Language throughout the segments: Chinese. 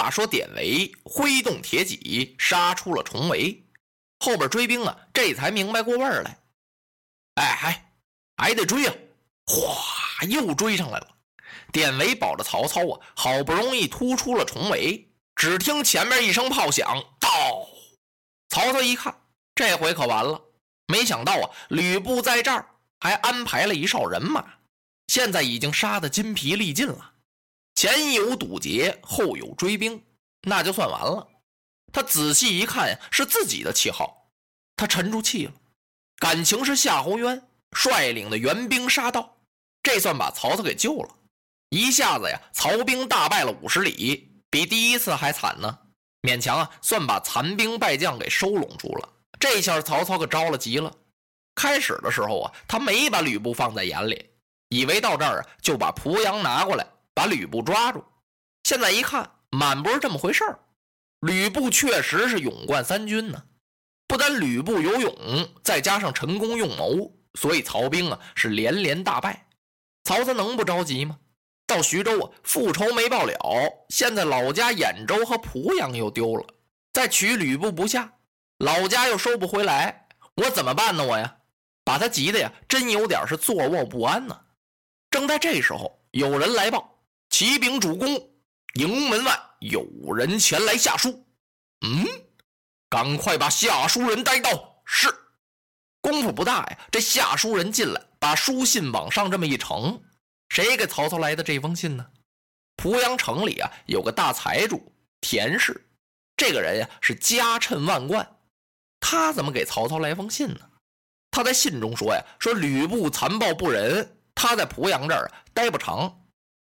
话说典韦挥动铁戟，杀出了重围，后边追兵啊，这才明白过味儿来。哎还还得追啊！哗，又追上来了。典韦保着曹操啊，好不容易突出了重围，只听前面一声炮响，到！曹操一看，这回可完了。没想到啊，吕布在这儿还安排了一哨人马，现在已经杀得筋疲力尽了。前有堵截，后有追兵，那就算完了。他仔细一看呀，是自己的旗号，他沉住气了。感情是夏侯渊率领的援兵杀到，这算把曹操给救了。一下子呀，曹兵大败了五十里，比第一次还惨呢。勉强啊，算把残兵败将给收拢住了。这下曹操可着了急了。开始的时候啊，他没把吕布放在眼里，以为到这儿啊就把濮阳拿过来。把吕布抓住，现在一看，满不是这么回事儿。吕布确实是勇冠三军呢，不单吕布有勇，再加上陈宫用谋，所以曹兵啊是连连大败。曹操能不着急吗？到徐州啊，复仇没报了，现在老家兖州和濮阳又丢了，再取吕布不下，老家又收不回来，我怎么办呢？我呀，把他急的呀，真有点是坐卧不安呢。正在这时候，有人来报。启禀主公，营门外有人前来下书。嗯，赶快把下书人带到。是，功夫不大呀。这下书人进来，把书信往上这么一呈，谁给曹操来的这封信呢？濮阳城里啊，有个大财主田氏，这个人呀是家趁万贯，他怎么给曹操来封信呢？他在信中说呀，说吕布残暴不仁，他在濮阳这儿待不长。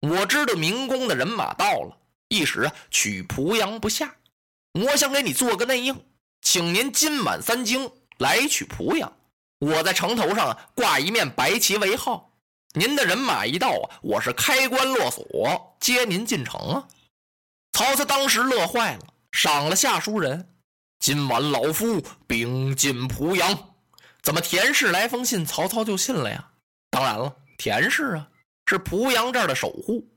我知道明公的人马到了，一时啊取濮阳不下。我想给你做个内应，请您今晚三更来取濮阳。我在城头上挂一面白旗为号，您的人马一到啊，我是开关落锁接您进城啊。曹操当时乐坏了，赏了下书人。今晚老夫兵进濮阳，怎么田氏来封信，曹操就信了呀？当然了，田氏啊。是濮阳这儿的守护，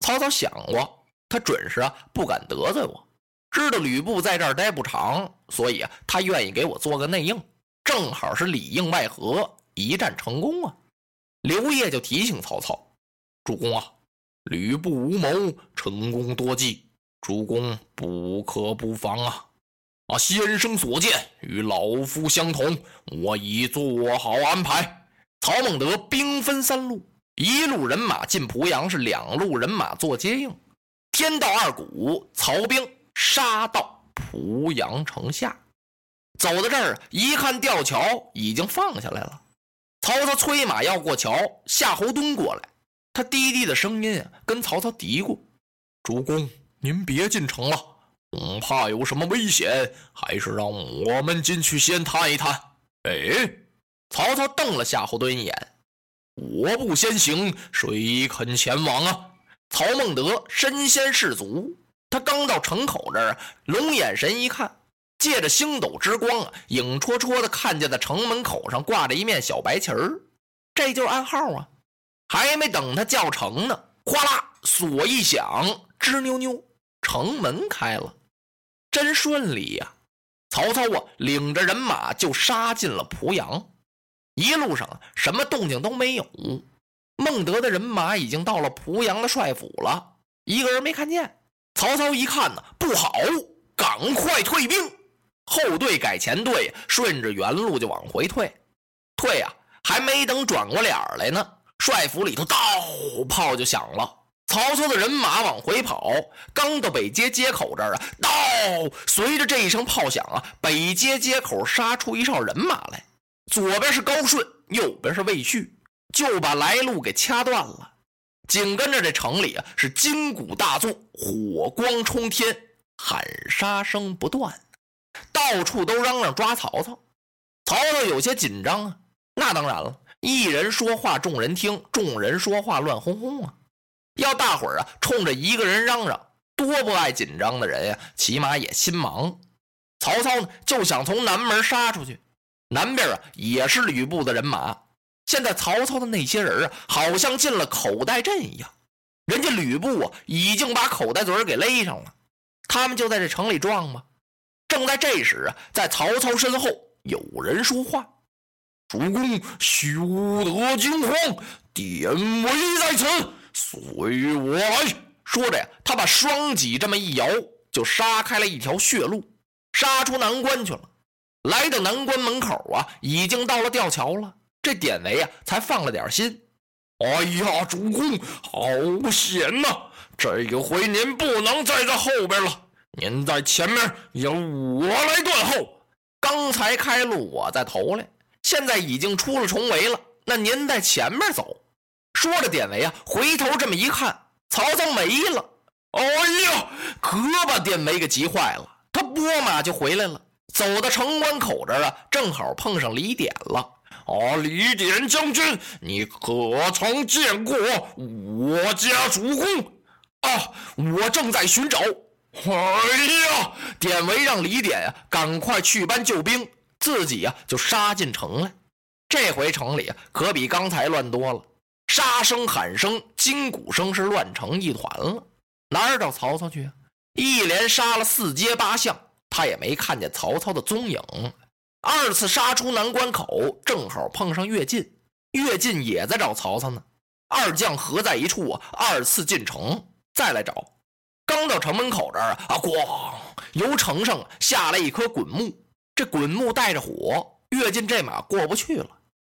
曹操想过，他准是啊不敢得罪我，知道吕布在这儿待不长，所以啊他愿意给我做个内应，正好是里应外合，一战成功啊。刘烨就提醒曹操：“主公啊，吕布无谋，成功多计，主公不可不防啊！啊，先生所见与老夫相同，我已做好安排。曹孟德兵分三路。”一路人马进濮阳，是两路人马做接应。天道二鼓，曹兵杀到濮阳城下。走到这儿，一看吊桥已经放下来了。曹操催马要过桥，夏侯惇过来，他低低的声音啊，跟曹操嘀咕：“主公，您别进城了，恐怕有什么危险，还是让我们进去先探一探。”哎，曹操瞪了夏侯惇一眼。我不先行，谁肯前往啊？曹孟德身先士卒，他刚到城口这儿，龙眼神一看，借着星斗之光啊，影绰绰的看见在城门口上挂着一面小白旗儿，这就是暗号啊！还没等他叫城呢，哗啦，锁一响，吱扭扭，城门开了，真顺利呀！曹操啊，领着人马就杀进了濮阳。一路上什么动静都没有，孟德的人马已经到了濮阳的帅府了，一个人没看见。曹操一看呢，不好，赶快退兵，后队改前队，顺着原路就往回退。退啊，还没等转过脸来呢，帅府里头刀炮就响了。曹操的人马往回跑，刚到北街街口这儿啊，到随着这一声炮响啊，北街街口杀出一哨人马来，左边是高顺，右边是魏续，就把来路给掐断了。紧跟着这城里啊，是金鼓大作，火光冲天，喊杀声不断，到处都嚷嚷抓曹操。曹操有些紧张啊，那当然了，一人说话众人听，众人说话乱哄哄啊。要大伙儿啊，冲着一个人嚷嚷，多不爱紧张的人呀，起码也心忙。曹操呢，就想从南门杀出去。南边啊，也是吕布的人马。现在曹操的那些人啊，好像进了口袋阵一样。人家吕布啊，已经把口袋嘴给勒上了。他们就在这城里撞吧。正在这时啊，在曹操身后有人说话：“主公休得惊慌，典韦在此。”随我来说着呀，他把双戟这么一摇，就杀开了一条血路，杀出南关去了。来到南关门口啊，已经到了吊桥了。这典韦啊，才放了点心。哎呀，主公，好险呐！这一回您不能再在后边了，您在前面，由我来断后。刚才开路我在头来，现在已经出了重围了，那您在前面走。说着，典韦啊，回头这么一看，曹操没了。哎呀，可把典韦给急坏了。他拨马就回来了，走到城关口这儿啊，正好碰上李典了。啊，李典将军，你可曾见过我家主公？啊，我正在寻找。哎呀，典韦让李典呀，赶快去搬救兵，自己呀就杀进城来。这回城里啊可比刚才乱多了。杀声、喊声、金鼓声是乱成一团了，哪儿找曹操去啊？一连杀了四街八巷，他也没看见曹操的踪影。二次杀出南关口，正好碰上乐进，乐进也在找曹操呢。二将合在一处，二次进城再来找。刚到城门口这儿啊，咣！由城上下来一颗滚木，这滚木带着火，乐进这马过不去了。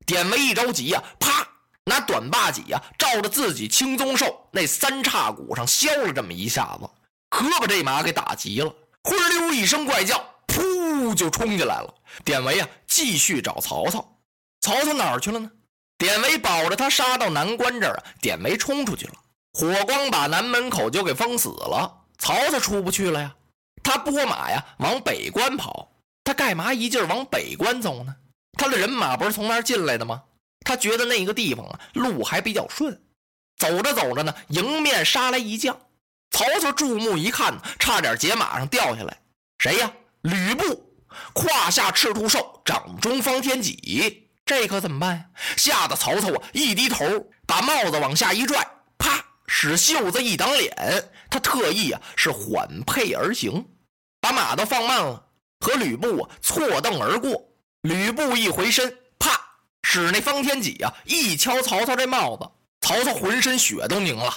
典韦一着急呀，啪！拿短把戟呀，照着自己青鬃兽那三叉骨上削了这么一下子，可把这马给打急了，灰溜一声怪叫，噗就冲进来了。典韦啊，继续找曹操，曹操哪儿去了呢？典韦保着他杀到南关这儿啊，典韦冲出去了，火光把南门口就给封死了，曹操出不去了呀。他拨马呀往北关跑，他干嘛一劲儿往北关走呢？他的人马不是从那儿进来的吗？他觉得那个地方啊，路还比较顺。走着走着呢，迎面杀来一将。曹操注目一看，差点解马上掉下来。谁呀？吕布，胯下赤兔兽，掌中方天戟。这可怎么办呀？吓得曹操啊，一低头，把帽子往下一拽，啪，使袖子一挡脸。他特意啊，是缓配而行，把马都放慢了，和吕布啊错蹬而过。吕布一回身。啪使那方天戟啊，一敲曹操这帽子，曹操浑身血都凝了。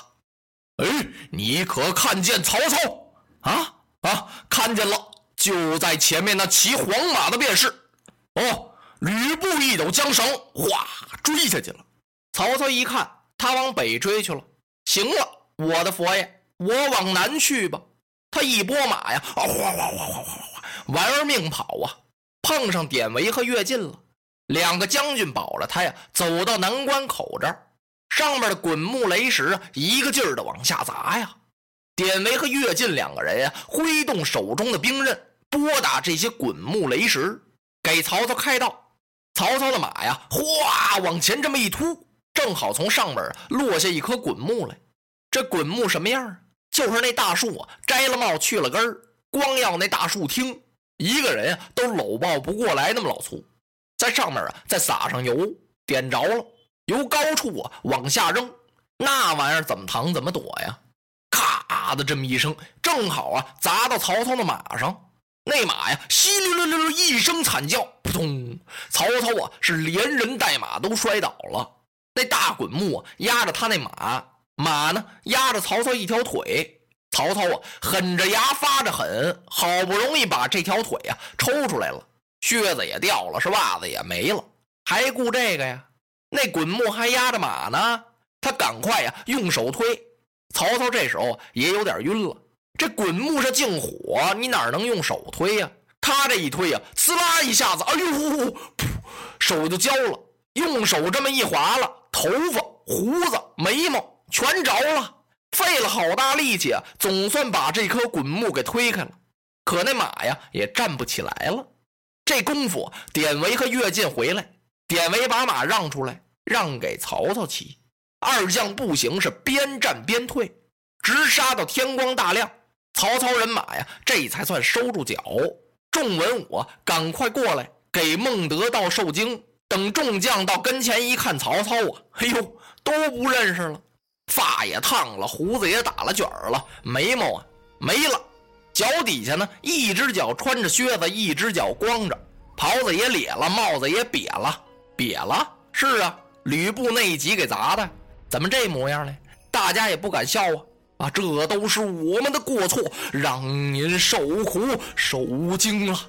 哎，你可看见曹操？啊啊，看见了，就在前面那骑黄马的便是。哦，吕布一抖缰绳，哗，追下去了。曹操一看，他往北追去了。行了，我的佛爷，我往南去吧。他一拨马呀，啊，哗哗哗哗哗哗，玩命跑啊，碰上典韦和乐进了。两个将军保着他呀，走到南关口这儿，上面的滚木雷石啊，一个劲儿的往下砸呀。典韦和乐进两个人呀，挥动手中的兵刃，拨打这些滚木雷石，给曹操开道。曹操的马呀，哗往前这么一突，正好从上面落下一颗滚木来。这滚木什么样？就是那大树啊，摘了帽去了根儿，光要那大树听，一个人呀都搂抱不过来，那么老粗。在上面啊，再撒上油，点着了，由高处啊往下扔，那玩意儿怎么藏怎么躲呀？咔的这么一声，正好啊砸到曹操的马上。那马呀，稀里噜噜一声惨叫，扑通！曹操啊是连人带马都摔倒了。那大滚木啊压着他那马，马呢压着曹操一条腿。曹操啊狠着牙发着狠，好不容易把这条腿啊抽出来了。靴子也掉了，是袜子也没了，还顾这个呀？那滚木还压着马呢，他赶快呀，用手推，曹操这时候也有点晕了。这滚木上净火，你哪能用手推呀？他这一推呀，呲啦一下子，哎呦，噗，手就焦了。用手这么一划了，头发、胡子、眉毛全着了。费了好大力气啊，总算把这棵滚木给推开了。可那马呀，也站不起来了。这功夫，典韦和乐进回来，典韦把马让出来，让给曹操骑。二将步行是边战边退，直杀到天光大亮。曹操人马呀，这才算收住脚。众文武赶快过来给孟德道受惊。等众将到跟前一看，曹操啊，哎呦，都不认识了。发也烫了，胡子也打了卷儿了，眉毛啊没了，脚底下呢，一只脚穿着靴子，一只脚光着，袍子也裂了，帽子也瘪了，瘪了。是啊，吕布那一戟给砸的，怎么这模样呢？大家也不敢笑啊。啊，这都是我们的过错，让您受苦受惊了。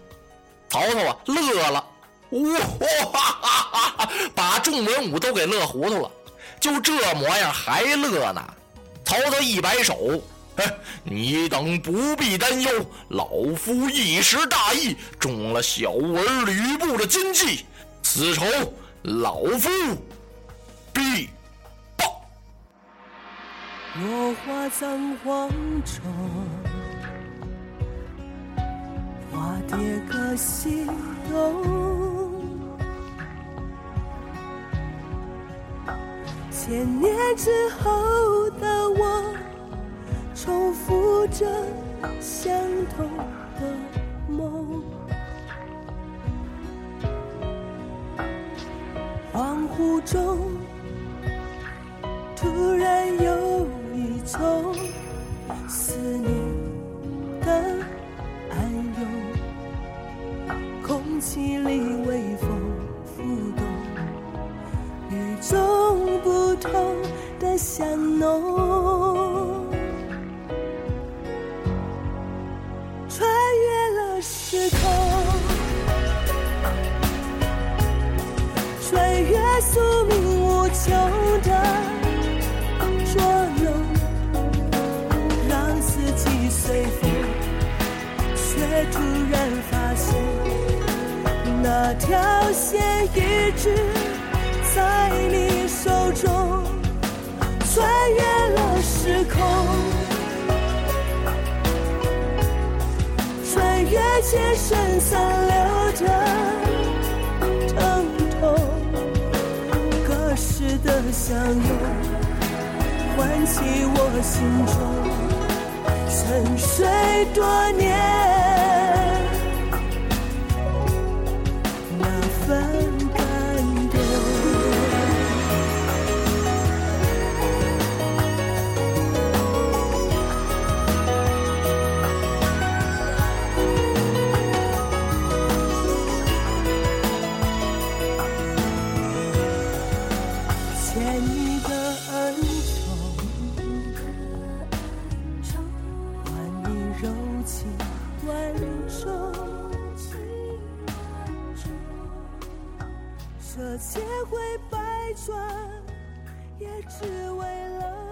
曹操啊，乐了，哇，把众文武都给乐糊涂了。就这模样还乐呢？曹操一摆手，哎，你等不必担忧，老夫一时大意，中了小儿吕布的奸计，此仇老夫必报。落花葬黄冢，花蝶各西东。千年之后的我，重复着相同的梦。恍惚中，突然有。一种思念的暗涌，空气里微风浮动，与众不同的香浓，求的捉弄，让四季。随风，却突然发现，那条线一直在你手中，穿越了时空，穿越千山万相拥，唤起我心中。沉睡多年。千回百转，也只为了